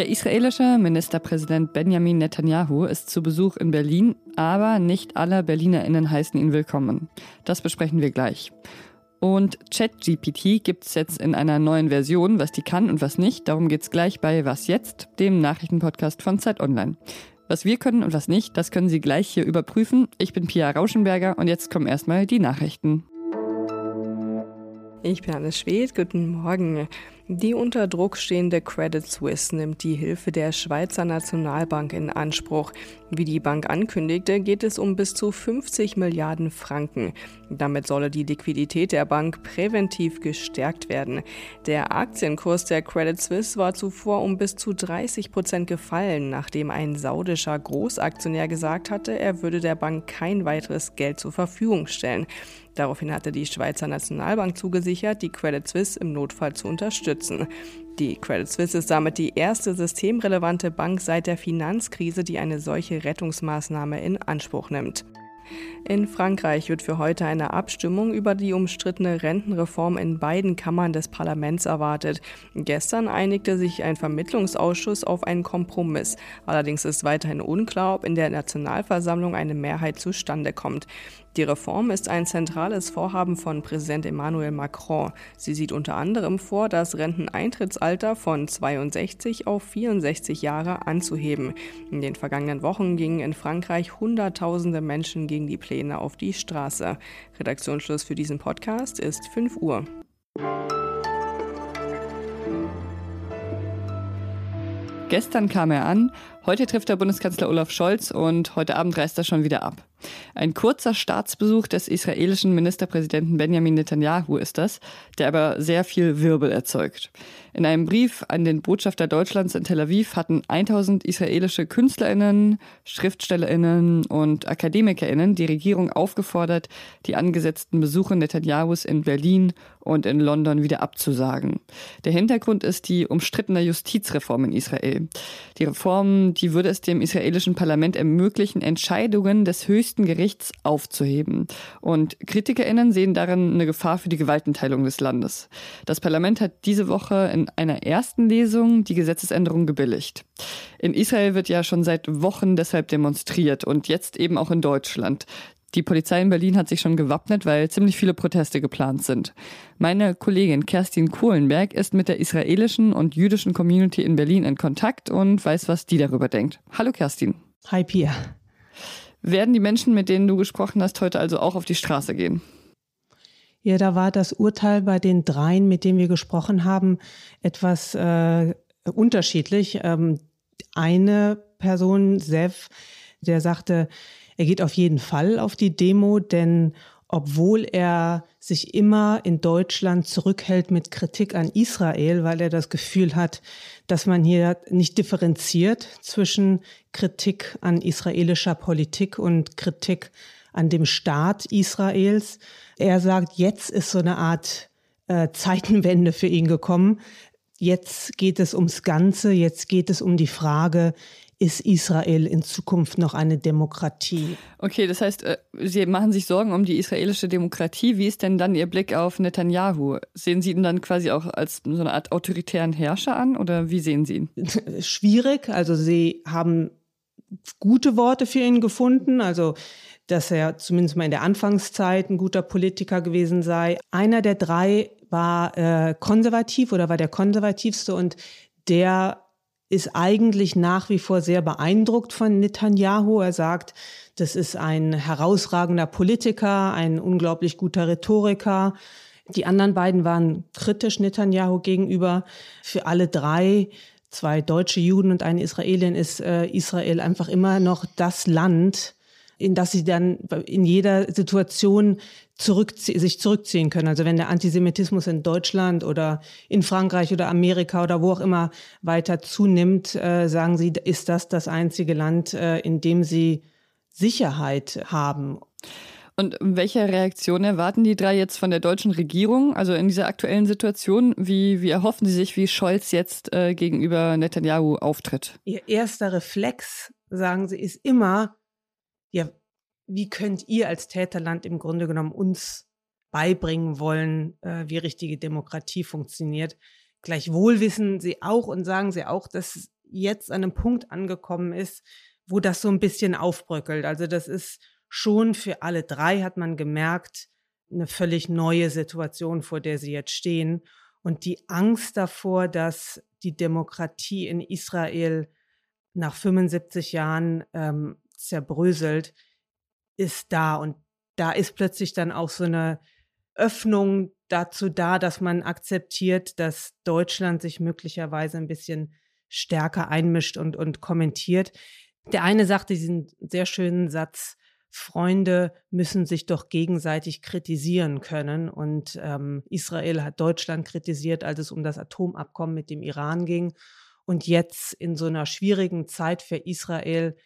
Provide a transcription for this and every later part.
Der israelische Ministerpräsident Benjamin Netanyahu ist zu Besuch in Berlin, aber nicht alle BerlinerInnen heißen ihn willkommen. Das besprechen wir gleich. Und ChatGPT gibt es jetzt in einer neuen Version, was die kann und was nicht. Darum geht es gleich bei Was jetzt, dem Nachrichtenpodcast von Zeit Online. Was wir können und was nicht, das können Sie gleich hier überprüfen. Ich bin Pia Rauschenberger und jetzt kommen erstmal die Nachrichten. Ich bin Anne Schwed, guten Morgen. Die unter Druck stehende Credit Suisse nimmt die Hilfe der Schweizer Nationalbank in Anspruch. Wie die Bank ankündigte, geht es um bis zu 50 Milliarden Franken. Damit solle die Liquidität der Bank präventiv gestärkt werden. Der Aktienkurs der Credit Suisse war zuvor um bis zu 30 Prozent gefallen, nachdem ein saudischer Großaktionär gesagt hatte, er würde der Bank kein weiteres Geld zur Verfügung stellen. Daraufhin hatte die Schweizer Nationalbank zugesichert, die Credit Suisse im Notfall zu unterstützen. Die Credit Suisse ist damit die erste systemrelevante Bank seit der Finanzkrise, die eine solche Rettungsmaßnahme in Anspruch nimmt. In Frankreich wird für heute eine Abstimmung über die umstrittene Rentenreform in beiden Kammern des Parlaments erwartet. Gestern einigte sich ein Vermittlungsausschuss auf einen Kompromiss. Allerdings ist weiterhin unklar, ob in der Nationalversammlung eine Mehrheit zustande kommt. Die Reform ist ein zentrales Vorhaben von Präsident Emmanuel Macron. Sie sieht unter anderem vor, das Renteneintrittsalter von 62 auf 64 Jahre anzuheben. In den vergangenen Wochen gingen in Frankreich Hunderttausende Menschen gegen die Pläne auf die Straße. Redaktionsschluss für diesen Podcast ist 5 Uhr. Gestern kam er an, heute trifft der Bundeskanzler Olaf Scholz und heute Abend reist er schon wieder ab. Ein kurzer Staatsbesuch des israelischen Ministerpräsidenten Benjamin Netanyahu ist das, der aber sehr viel Wirbel erzeugt. In einem Brief an den Botschafter Deutschlands in Tel Aviv hatten 1000 israelische Künstlerinnen, Schriftstellerinnen und Akademikerinnen die Regierung aufgefordert, die angesetzten Besuche Netanyahus in Berlin und in London wieder abzusagen. Der Hintergrund ist die umstrittene Justizreform in Israel. Die Die würde es dem israelischen Parlament ermöglichen, Entscheidungen des höchsten Gerichts aufzuheben. Und KritikerInnen sehen darin eine Gefahr für die Gewaltenteilung des Landes. Das Parlament hat diese Woche in einer ersten Lesung die Gesetzesänderung gebilligt. In Israel wird ja schon seit Wochen deshalb demonstriert und jetzt eben auch in Deutschland. Die Polizei in Berlin hat sich schon gewappnet, weil ziemlich viele Proteste geplant sind. Meine Kollegin Kerstin Kohlenberg ist mit der israelischen und jüdischen Community in Berlin in Kontakt und weiß, was die darüber denkt. Hallo Kerstin. Hi Pia. Werden die Menschen, mit denen du gesprochen hast, heute also auch auf die Straße gehen? Ja, da war das Urteil bei den dreien, mit denen wir gesprochen haben, etwas äh, unterschiedlich. Ähm, eine Person, Sev, der sagte, er geht auf jeden Fall auf die Demo, denn obwohl er sich immer in Deutschland zurückhält mit Kritik an Israel, weil er das Gefühl hat, dass man hier nicht differenziert zwischen Kritik an israelischer Politik und Kritik an dem Staat Israels. Er sagt, jetzt ist so eine Art äh, Zeitenwende für ihn gekommen. Jetzt geht es ums Ganze, jetzt geht es um die Frage, ist Israel in Zukunft noch eine Demokratie? Okay, das heißt, äh, Sie machen sich Sorgen um die israelische Demokratie. Wie ist denn dann Ihr Blick auf Netanyahu? Sehen Sie ihn dann quasi auch als so eine Art autoritären Herrscher an oder wie sehen Sie ihn? Schwierig. Also Sie haben gute Worte für ihn gefunden. Also dass er zumindest mal in der Anfangszeit ein guter Politiker gewesen sei. Einer der drei war äh, konservativ oder war der konservativste und der ist eigentlich nach wie vor sehr beeindruckt von Netanyahu. Er sagt, das ist ein herausragender Politiker, ein unglaublich guter Rhetoriker. Die anderen beiden waren kritisch Netanyahu gegenüber. Für alle drei, zwei deutsche Juden und eine Israelin, ist äh, Israel einfach immer noch das Land, in das sie dann in jeder Situation zurück, sich zurückziehen können. Also wenn der Antisemitismus in Deutschland oder in Frankreich oder Amerika oder wo auch immer weiter zunimmt, äh, sagen sie, ist das das einzige Land, äh, in dem sie Sicherheit haben. Und welche Reaktion erwarten die drei jetzt von der deutschen Regierung? Also in dieser aktuellen Situation, wie, wie erhoffen sie sich, wie Scholz jetzt äh, gegenüber Netanyahu auftritt? Ihr erster Reflex, sagen sie, ist immer, ja, wie könnt ihr als Täterland im Grunde genommen uns beibringen wollen, äh, wie richtige Demokratie funktioniert? Gleichwohl wissen sie auch und sagen sie auch, dass jetzt an einem Punkt angekommen ist, wo das so ein bisschen aufbröckelt. Also das ist schon für alle drei, hat man gemerkt, eine völlig neue Situation, vor der sie jetzt stehen. Und die Angst davor, dass die Demokratie in Israel nach 75 Jahren ähm, zerbröselt, ist da. Und da ist plötzlich dann auch so eine Öffnung dazu da, dass man akzeptiert, dass Deutschland sich möglicherweise ein bisschen stärker einmischt und, und kommentiert. Der eine sagte diesen sehr schönen Satz, Freunde müssen sich doch gegenseitig kritisieren können. Und ähm, Israel hat Deutschland kritisiert, als es um das Atomabkommen mit dem Iran ging. Und jetzt in so einer schwierigen Zeit für Israel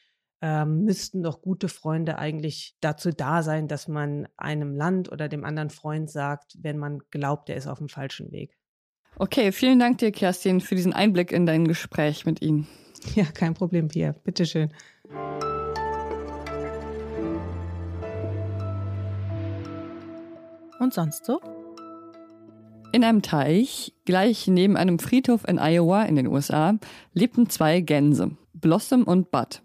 ähm, müssten doch gute Freunde eigentlich dazu da sein, dass man einem Land oder dem anderen Freund sagt, wenn man glaubt, er ist auf dem falschen Weg. Okay, vielen Dank dir, Kerstin, für diesen Einblick in dein Gespräch mit Ihnen. Ja, kein Problem, Pia. Bitteschön. Und sonst so? In einem Teich, gleich neben einem Friedhof in Iowa in den USA, lebten zwei Gänse, Blossom und Bud.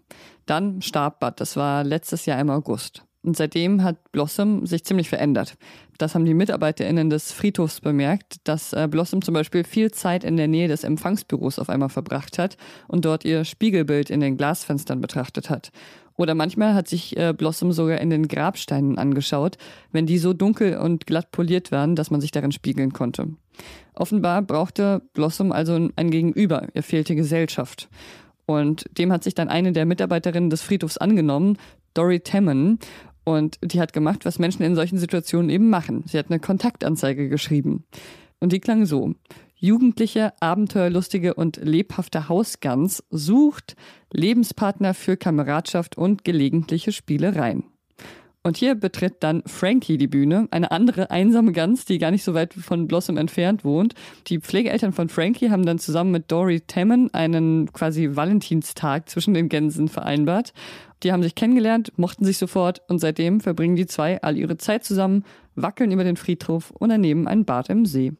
Dann starb Bud, das war letztes Jahr im August. Und seitdem hat Blossom sich ziemlich verändert. Das haben die MitarbeiterInnen des Friedhofs bemerkt, dass äh, Blossom zum Beispiel viel Zeit in der Nähe des Empfangsbüros auf einmal verbracht hat und dort ihr Spiegelbild in den Glasfenstern betrachtet hat. Oder manchmal hat sich äh, Blossom sogar in den Grabsteinen angeschaut, wenn die so dunkel und glatt poliert waren, dass man sich darin spiegeln konnte. Offenbar brauchte Blossom also ein Gegenüber, ihr fehlte Gesellschaft. Und dem hat sich dann eine der Mitarbeiterinnen des Friedhofs angenommen, Dory Temmen. Und die hat gemacht, was Menschen in solchen Situationen eben machen. Sie hat eine Kontaktanzeige geschrieben. Und die klang so. Jugendliche, abenteuerlustige und lebhafte Hausgans sucht Lebenspartner für Kameradschaft und gelegentliche Spielereien. Und hier betritt dann Frankie die Bühne, eine andere einsame Gans, die gar nicht so weit von Blossom entfernt wohnt. Die Pflegeeltern von Frankie haben dann zusammen mit Dory Tammen einen quasi Valentinstag zwischen den Gänsen vereinbart. Die haben sich kennengelernt, mochten sich sofort und seitdem verbringen die zwei all ihre Zeit zusammen, wackeln über den Friedhof und ernehmen ein Bad im See.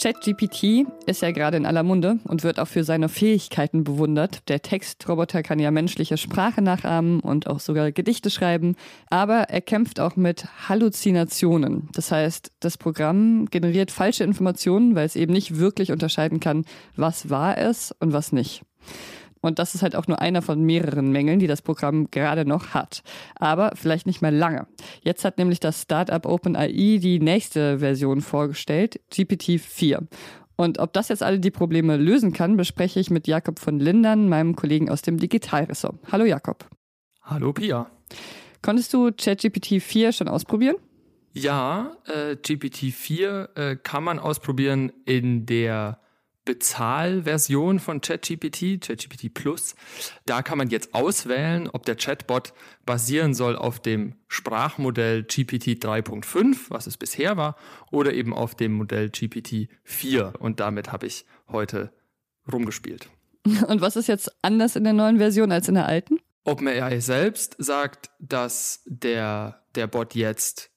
ChatGPT ist ja gerade in aller Munde und wird auch für seine Fähigkeiten bewundert. Der Textroboter kann ja menschliche Sprache nachahmen und auch sogar Gedichte schreiben, aber er kämpft auch mit Halluzinationen. Das heißt, das Programm generiert falsche Informationen, weil es eben nicht wirklich unterscheiden kann, was wahr ist und was nicht. Und das ist halt auch nur einer von mehreren Mängeln, die das Programm gerade noch hat. Aber vielleicht nicht mehr lange. Jetzt hat nämlich das Startup OpenAI die nächste Version vorgestellt, GPT-4. Und ob das jetzt alle die Probleme lösen kann, bespreche ich mit Jakob von Lindern, meinem Kollegen aus dem Digitalressort. Hallo Jakob. Hallo Pia. Konntest du ChatGPT 4 schon ausprobieren? Ja, äh, GPT-4 äh, kann man ausprobieren in der Bezahlversion von ChatGPT, ChatGPT Plus. Da kann man jetzt auswählen, ob der Chatbot basieren soll auf dem Sprachmodell GPT 3.5, was es bisher war, oder eben auf dem Modell GPT 4. Und damit habe ich heute rumgespielt. Und was ist jetzt anders in der neuen Version als in der alten? OpenAI selbst sagt, dass der, der Bot jetzt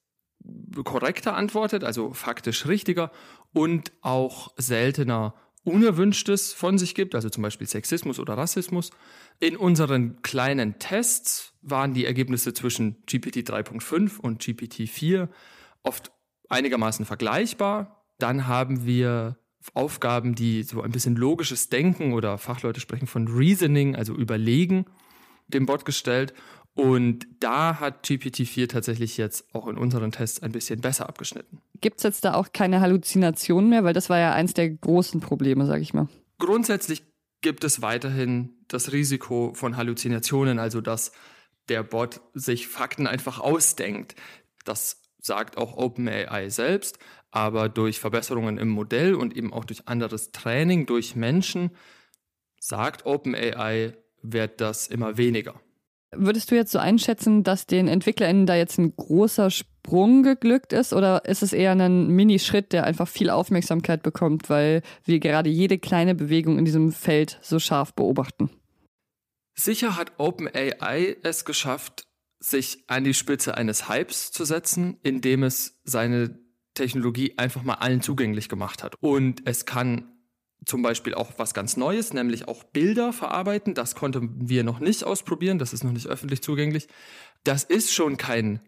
korrekter antwortet, also faktisch richtiger und auch seltener Unerwünschtes von sich gibt, also zum Beispiel Sexismus oder Rassismus. In unseren kleinen Tests waren die Ergebnisse zwischen GPT 3.5 und GPT 4 oft einigermaßen vergleichbar. Dann haben wir Aufgaben, die so ein bisschen logisches Denken oder Fachleute sprechen von Reasoning, also Überlegen, dem Bot gestellt. Und da hat GPT-4 tatsächlich jetzt auch in unseren Tests ein bisschen besser abgeschnitten. Gibt es jetzt da auch keine Halluzinationen mehr? Weil das war ja eins der großen Probleme, sage ich mal. Grundsätzlich gibt es weiterhin das Risiko von Halluzinationen, also dass der Bot sich Fakten einfach ausdenkt. Das sagt auch OpenAI selbst, aber durch Verbesserungen im Modell und eben auch durch anderes Training durch Menschen sagt OpenAI, wird das immer weniger. Würdest du jetzt so einschätzen, dass den EntwicklerInnen da jetzt ein großer Sprung geglückt ist oder ist es eher ein Minischritt, der einfach viel Aufmerksamkeit bekommt, weil wir gerade jede kleine Bewegung in diesem Feld so scharf beobachten? Sicher hat OpenAI es geschafft, sich an die Spitze eines Hypes zu setzen, indem es seine Technologie einfach mal allen zugänglich gemacht hat. Und es kann zum Beispiel auch was ganz Neues, nämlich auch Bilder verarbeiten. Das konnten wir noch nicht ausprobieren, das ist noch nicht öffentlich zugänglich. Das ist schon kein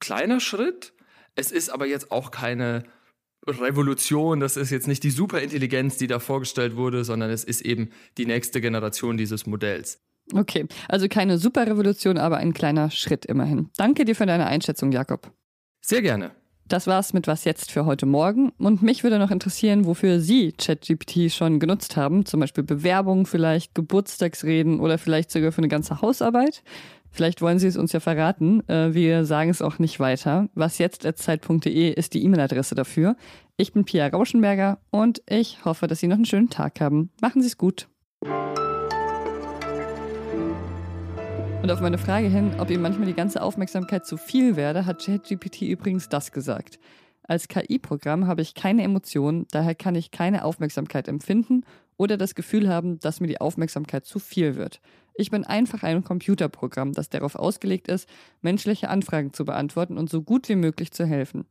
kleiner Schritt. Es ist aber jetzt auch keine Revolution, das ist jetzt nicht die Superintelligenz, die da vorgestellt wurde, sondern es ist eben die nächste Generation dieses Modells. Okay, also keine Superrevolution, aber ein kleiner Schritt immerhin. Danke dir für deine Einschätzung, Jakob. Sehr gerne. Das war's mit Was jetzt für heute Morgen. Und mich würde noch interessieren, wofür Sie ChatGPT schon genutzt haben. Zum Beispiel Bewerbungen, vielleicht Geburtstagsreden oder vielleicht sogar für eine ganze Hausarbeit. Vielleicht wollen Sie es uns ja verraten. Äh, wir sagen es auch nicht weiter. Was jetzt Zeit.de ist die E-Mail-Adresse dafür. Ich bin Pia Rauschenberger und ich hoffe, dass Sie noch einen schönen Tag haben. Machen Sie es gut. Und auf meine Frage hin, ob ihm manchmal die ganze Aufmerksamkeit zu viel werde, hat ChatGPT übrigens das gesagt. Als KI-Programm habe ich keine Emotionen, daher kann ich keine Aufmerksamkeit empfinden oder das Gefühl haben, dass mir die Aufmerksamkeit zu viel wird. Ich bin einfach ein Computerprogramm, das darauf ausgelegt ist, menschliche Anfragen zu beantworten und so gut wie möglich zu helfen.